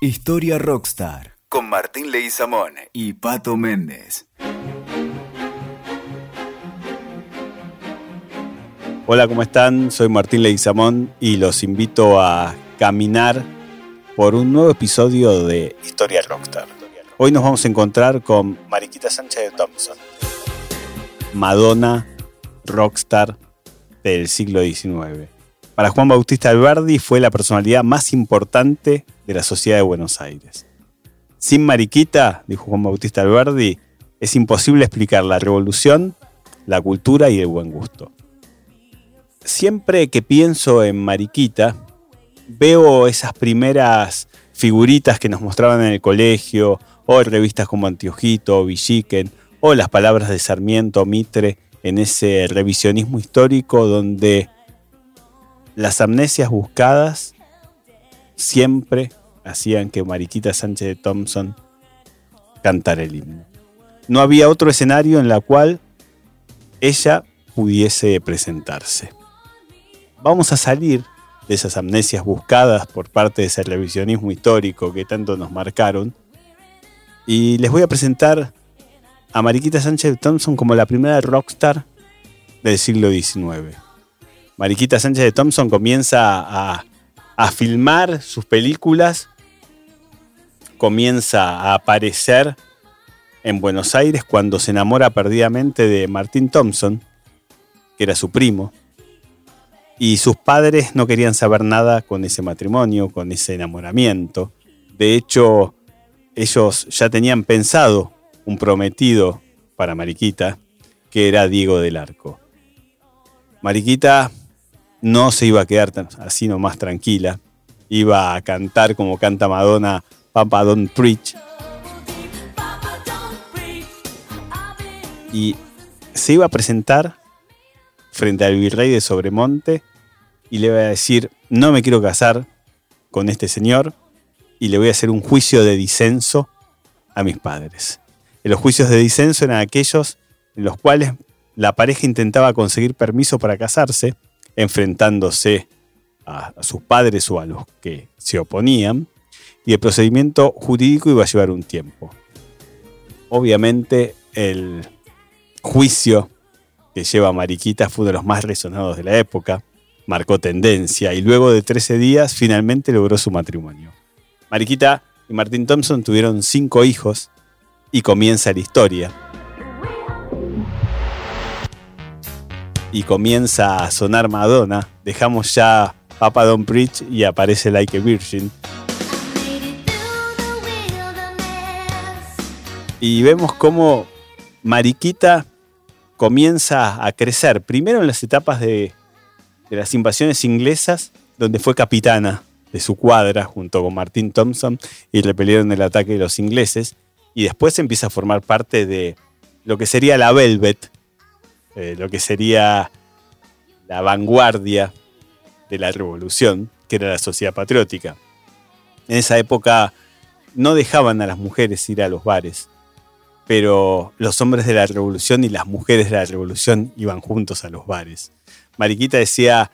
Historia Rockstar con Martín Leguizamón y Pato Méndez. Hola, ¿cómo están? Soy Martín Leguizamón y los invito a caminar por un nuevo episodio de Historia Rockstar. Hoy nos vamos a encontrar con Mariquita Sánchez de Thompson, Madonna Rockstar del siglo XIX. Para Juan Bautista Alberdi fue la personalidad más importante de la sociedad de Buenos Aires. Sin Mariquita, dijo Juan Bautista Alberdi, es imposible explicar la revolución, la cultura y el buen gusto. Siempre que pienso en Mariquita, veo esas primeras figuritas que nos mostraban en el colegio, o en revistas como Antiojito, Villiquen, o las palabras de Sarmiento, Mitre, en ese revisionismo histórico donde las amnesias buscadas siempre hacían que Mariquita Sánchez de Thompson cantara el himno. No había otro escenario en el cual ella pudiese presentarse. Vamos a salir de esas amnesias buscadas por parte de ese revisionismo histórico que tanto nos marcaron y les voy a presentar a Mariquita Sánchez Thompson como la primera rockstar del siglo XIX. Mariquita Sánchez de Thompson comienza a filmar sus películas, comienza a aparecer en Buenos Aires cuando se enamora perdidamente de Martín Thompson, que era su primo, y sus padres no querían saber nada con ese matrimonio, con ese enamoramiento. De hecho, ellos ya tenían pensado un prometido para Mariquita, que era Diego del Arco. Mariquita no se iba a quedar así nomás tranquila, iba a cantar como canta Madonna, Papa Don't Preach. Y se iba a presentar frente al virrey de Sobremonte y le iba a decir, no me quiero casar con este señor y le voy a hacer un juicio de disenso a mis padres los juicios de disenso eran aquellos en los cuales la pareja intentaba conseguir permiso para casarse, enfrentándose a, sus padres o a los que se oponían, y el procedimiento jurídico iba a llevar un tiempo. Obviamente el juicio que lleva Mariquita fue uno de los más resonados de la época, marcó tendencia y luego de 13 días finalmente logró su matrimonio. Mariquita y Martín Thompson tuvieron cinco hijos, y comienza la historia. Y comienza a sonar Madonna. Dejamos ya Papa Don't Preach y aparece Like a Virgin. Y vemos cómo Mariquita comienza a crecer. Primero en las etapas de, las invasiones inglesas, donde fue capitana de su cuadra junto con Martin Thompson y repelieron el ataque de los ingleses y después empieza a formar parte de lo que sería la Velvet, eh, lo que sería la vanguardia de la revolución, que era la sociedad patriótica. En esa época no dejaban a las mujeres ir a los bares, pero los hombres de la revolución y las mujeres de la revolución iban juntos a los bares. Mariquita decía,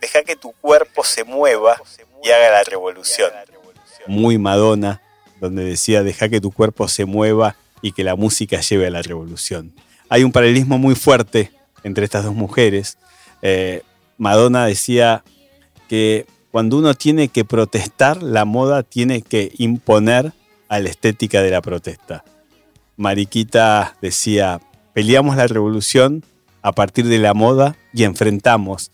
deja que tu cuerpo se mueva y haga la revolución. Muy Madonna, donde decía, deja que tu cuerpo se mueva y que la música lleve a la revolución. Hay un paralelismo muy fuerte entre estas dos mujeres. Eh, Madonna decía que cuando uno tiene que protestar, la moda tiene que imponer a la estética de la protesta. Mariquita decía, peleamos la revolución a partir de la moda y enfrentamos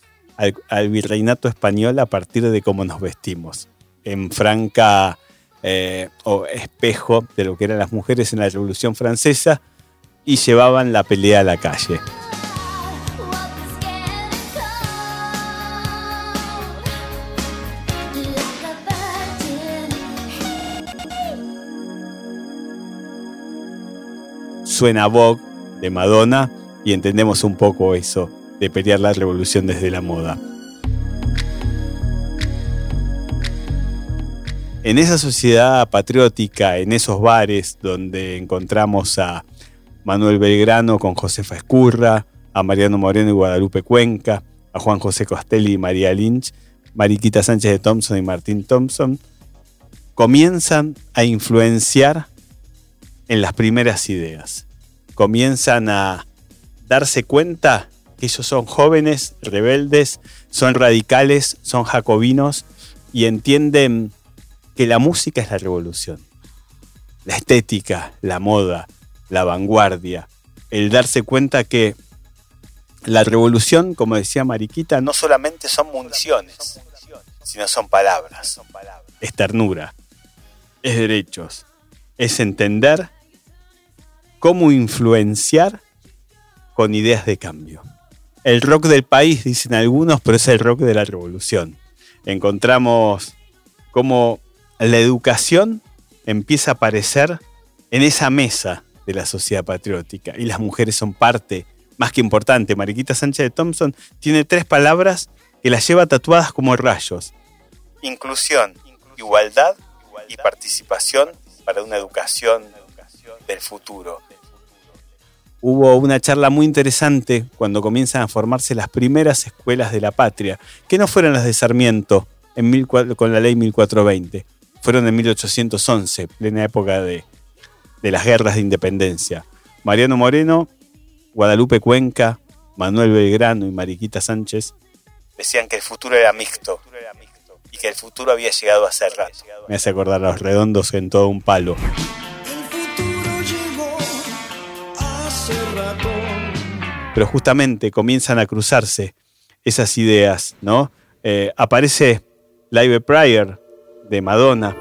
al, virreinato español a partir de cómo nos vestimos. En franca eh, o espejo de lo que eran las mujeres en la Revolución Francesa y llevaban la pelea a la calle. Suena Vogue de Madonna y entendemos un poco eso de pelear la revolución desde la moda. En esa sociedad patriótica, en esos bares donde encontramos a Manuel Belgrano con Josefa Escurra, a Mariano Moreno y Guadalupe Cuenca, a Juan José Costelli y María Lynch, Mariquita Sánchez de Thompson y Martín Thompson, comienzan a influenciar en las primeras ideas. Comienzan a darse cuenta que ellos son jóvenes, rebeldes, son radicales, son jacobinos y entienden que la música es la revolución. La estética, la moda, la vanguardia, el darse cuenta que la revolución, como decía Mariquita, no solamente son municiones, sino son palabras, es ternura, es derechos, es entender cómo influenciar con ideas de cambio. El rock del país, dicen algunos, pero es el rock de la revolución. Encontramos cómo la educación empieza a aparecer en esa mesa de la sociedad patriótica y las mujeres son parte más que importante. Mariquita Sánchez de Thompson tiene tres palabras que las lleva tatuadas como rayos. Inclusión, igualdad y participación para una educación del futuro. Hubo una charla muy interesante cuando comienzan a formarse las primeras escuelas de la patria, que no fueron las de Sarmiento en con la ley 1420, fueron en 1811, plena época de, de las guerras de independencia. Mariano Moreno Guadalupe Cuenca, Manuel Belgrano y Mariquita Sánchez decían que el futuro era mixto y que el futuro había llegado a ser rato. Me hace acordar a los redondos en todo un palo. Pero justamente comienzan a cruzarse esas ideas, ¿no? Eh, aparece Live Prayer de Madonna.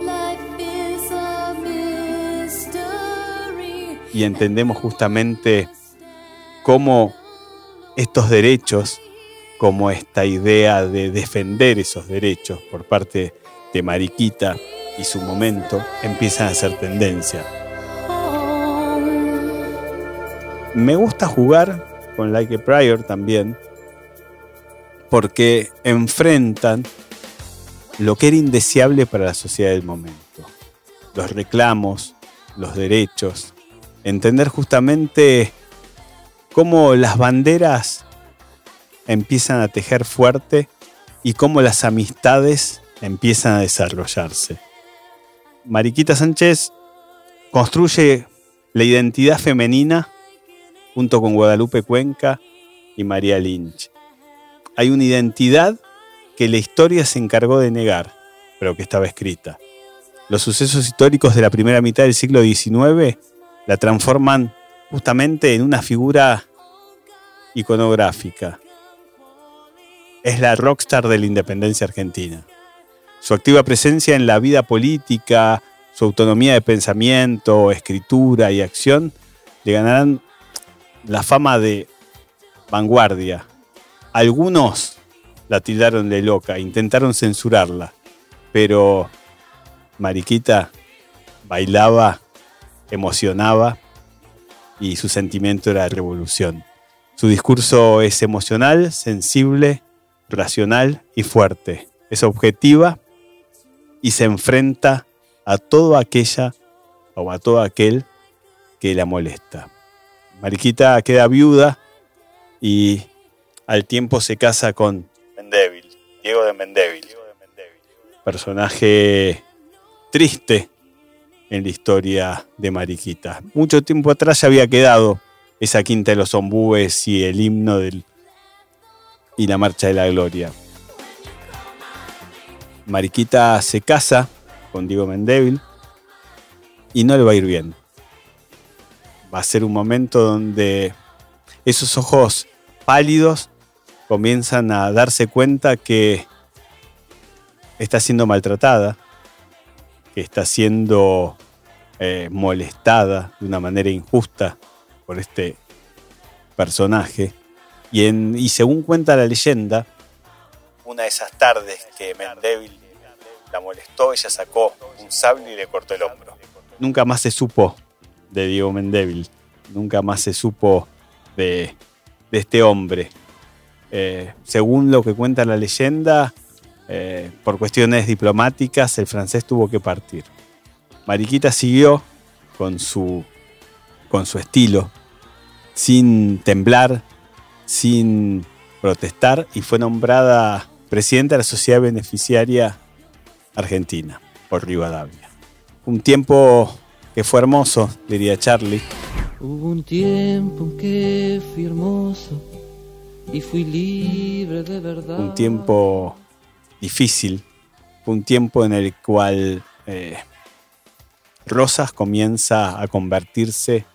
Y entendemos justamente cómo estos derechos, como esta idea de defender esos derechos por parte de Mariquita y su momento, empiezan a ser tendencia. Me gusta jugar con Like a Prior también, porque enfrentan lo que era indeseable para la sociedad del momento. Los reclamos, los derechos, entender justamente cómo las banderas empiezan a tejer fuerte y cómo las amistades empiezan a desarrollarse. Mariquita Sánchez construye la identidad femenina junto con Guadalupe Cuenca y María Lynch. Hay una identidad que la historia se encargó de negar, pero que estaba escrita. Los sucesos históricos de la primera mitad del siglo XIX la transforman justamente en una figura iconográfica. Es la rockstar de la independencia argentina. Su activa presencia en la vida política, su autonomía de pensamiento, escritura y acción le ganarán la fama de vanguardia. Algunos la tildaron de loca, intentaron censurarla, pero Mariquita bailaba, emocionaba y su sentimiento era revolución. Su discurso es emocional, sensible, racional y fuerte. Es objetiva y se enfrenta a todo aquella o a todo aquel que la molesta. Mariquita queda viuda y al tiempo se casa con Mendevil, Diego de Mendevil. Personaje triste en la historia de Mariquita. Mucho tiempo atrás ya había quedado esa quinta de los ombúes y el himno del, y la marcha de la gloria. Mariquita se casa con Diego Mendevil y no le va a ir bien. Va a ser un momento donde esos ojos pálidos comienzan a darse cuenta que está siendo maltratada, que está siendo eh, molestada de una manera injusta por este personaje. Y, según cuenta la leyenda, una de esas tardes que Mendevil la molestó, ella sacó un sable y le cortó el hombro. Nunca más se supo de Diego Mendevil, nunca más se supo de, este hombre. Eh, según lo que cuenta la leyenda, eh, por cuestiones diplomáticas, el francés tuvo que partir. Mariquita siguió con su, con su estilo, sin temblar, sin protestar, y fue nombrada presidenta de la Sociedad Beneficiaria Argentina. por Rivadavia. Un tiempo que fue hermoso, diría Charlie. Hubo un tiempo en que fui hermoso y fui libre de verdad. Un tiempo difícil, un tiempo en el cual eh, Rosas comienza a convertirse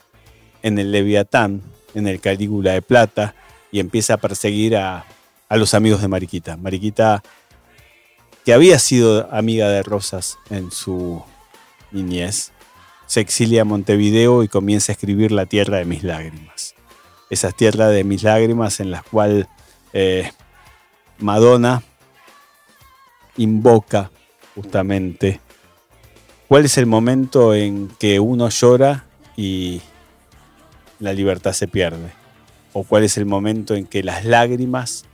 en el Leviatán, en el Calígula de Plata, y empieza a perseguir a, a los amigos de Mariquita. Mariquita, que había sido amiga de Rosas en su niñez, se exilia a Montevideo y comienza a escribir La Tierra de mis lágrimas. Esa tierra de mis lágrimas en la cual eh, Madonna invoca justamente cuál es el momento en que uno llora y la libertad se pierde, o cuál es el momento en que las lágrimas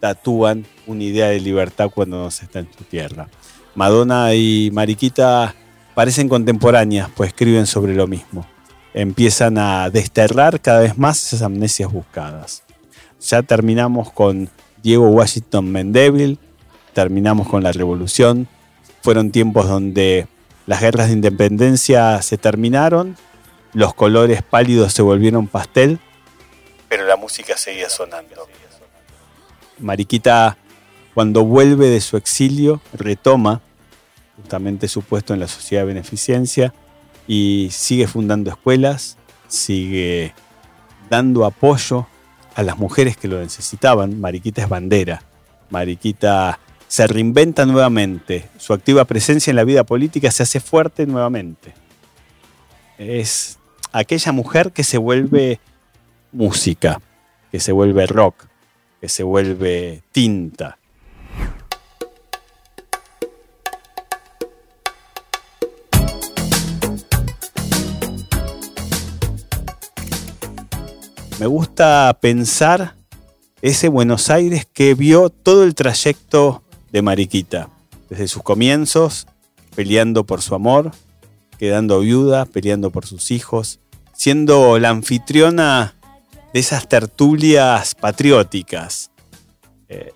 tatúan una idea de libertad cuando no se está en su tierra. Madonna y Mariquita parecen contemporáneas, pues escriben sobre lo mismo. Empiezan a desterrar cada vez más esas amnesias buscadas. Ya terminamos con Diego Washington Mendeville, terminamos con la revolución. Fueron tiempos donde las guerras de independencia se terminaron, los colores pálidos se volvieron pastel, pero la música seguía sonando. Mariquita, cuando vuelve de su exilio, retoma justamente su puesto en la sociedad de beneficencia y sigue fundando escuelas, sigue dando apoyo a las mujeres que lo necesitaban. Mariquita es bandera. Mariquita se reinventa nuevamente. Su activa presencia en la vida política se hace fuerte nuevamente. Es aquella mujer que se vuelve música, que se vuelve rock, que se vuelve tinta, me gusta pensar ese Buenos Aires que vio todo el trayecto de Mariquita, desde sus comienzos, peleando por su amor, quedando viuda, peleando por sus hijos, siendo la anfitriona de esas tertulias patrióticas, eh,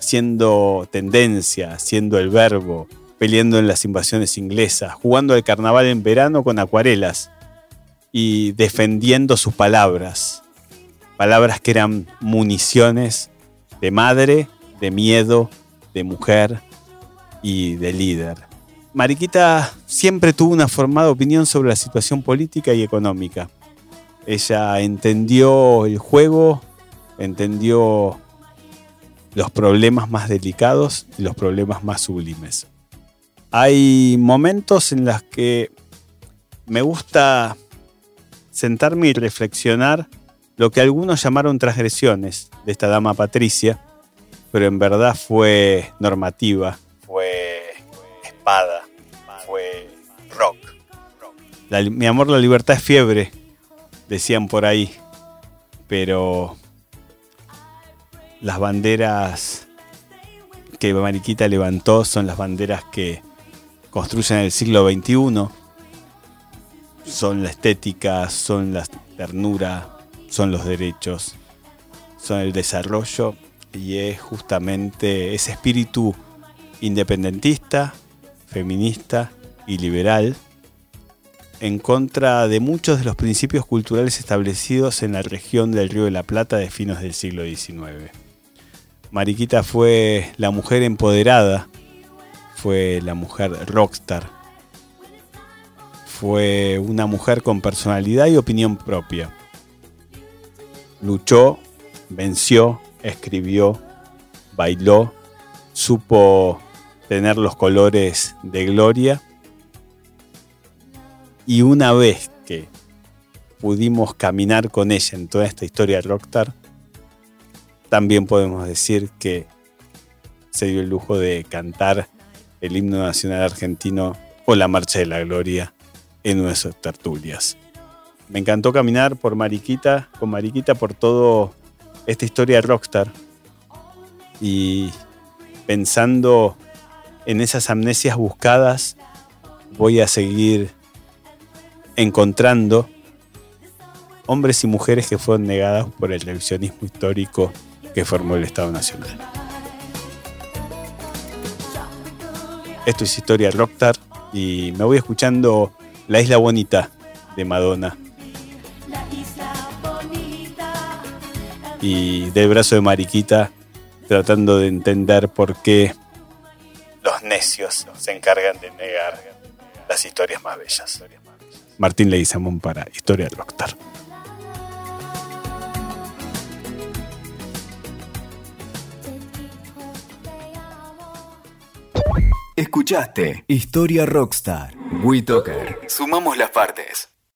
siendo tendencia, siendo el verbo, peleando en las invasiones inglesas, jugando al carnaval en verano con acuarelas y defendiendo sus palabras, palabras que eran municiones de madre, de miedo, de mujer y de líder. Mariquita siempre tuvo una formada opinión sobre la situación política y económica. Ella entendió el juego, entendió los problemas más delicados y los problemas más sublimes. Hay momentos en los que me gusta sentarme y reflexionar lo que algunos llamaron transgresiones de esta dama Patricia, pero en verdad fue normativa, fue espada, fue rock. mi amor, la libertad es fiebre, decían por ahí, pero las banderas que Mariquita levantó son las banderas que construyen el siglo XXI, son la estética, son la ternura, son los derechos, son el desarrollo y es justamente ese espíritu independentista, feminista y liberal en contra de muchos de los principios culturales establecidos en la región del Río de la Plata de finos del siglo XIX. Mariquita fue la mujer empoderada, fue la mujer rockstar, fue una mujer con personalidad y opinión propia luchó, venció, escribió, bailó, supo tener los colores de gloria. Y una vez que pudimos caminar con ella en toda esta historia de Rockstar, también podemos decir que se dio el lujo de cantar el himno nacional argentino o la Marcha de la Gloria en nuestras tertulias me encantó caminar por Mariquita, con Mariquita por todo esta historia de Rockstar. Y pensando en esas amnesias buscadas, voy a seguir encontrando hombres y mujeres que fueron negadas por el revisionismo histórico que formó el Estado Nacional. Esto es Historia Rockstar Y me voy escuchando La Isla Bonita de Madonna. Y del brazo de Mariquita, tratando de entender por qué los necios se encargan de negar las historias más bellas. Martín Leguizamón para Historia del Doctor. Escuchaste Historia Rockstar. WeToker. Sumamos las partes.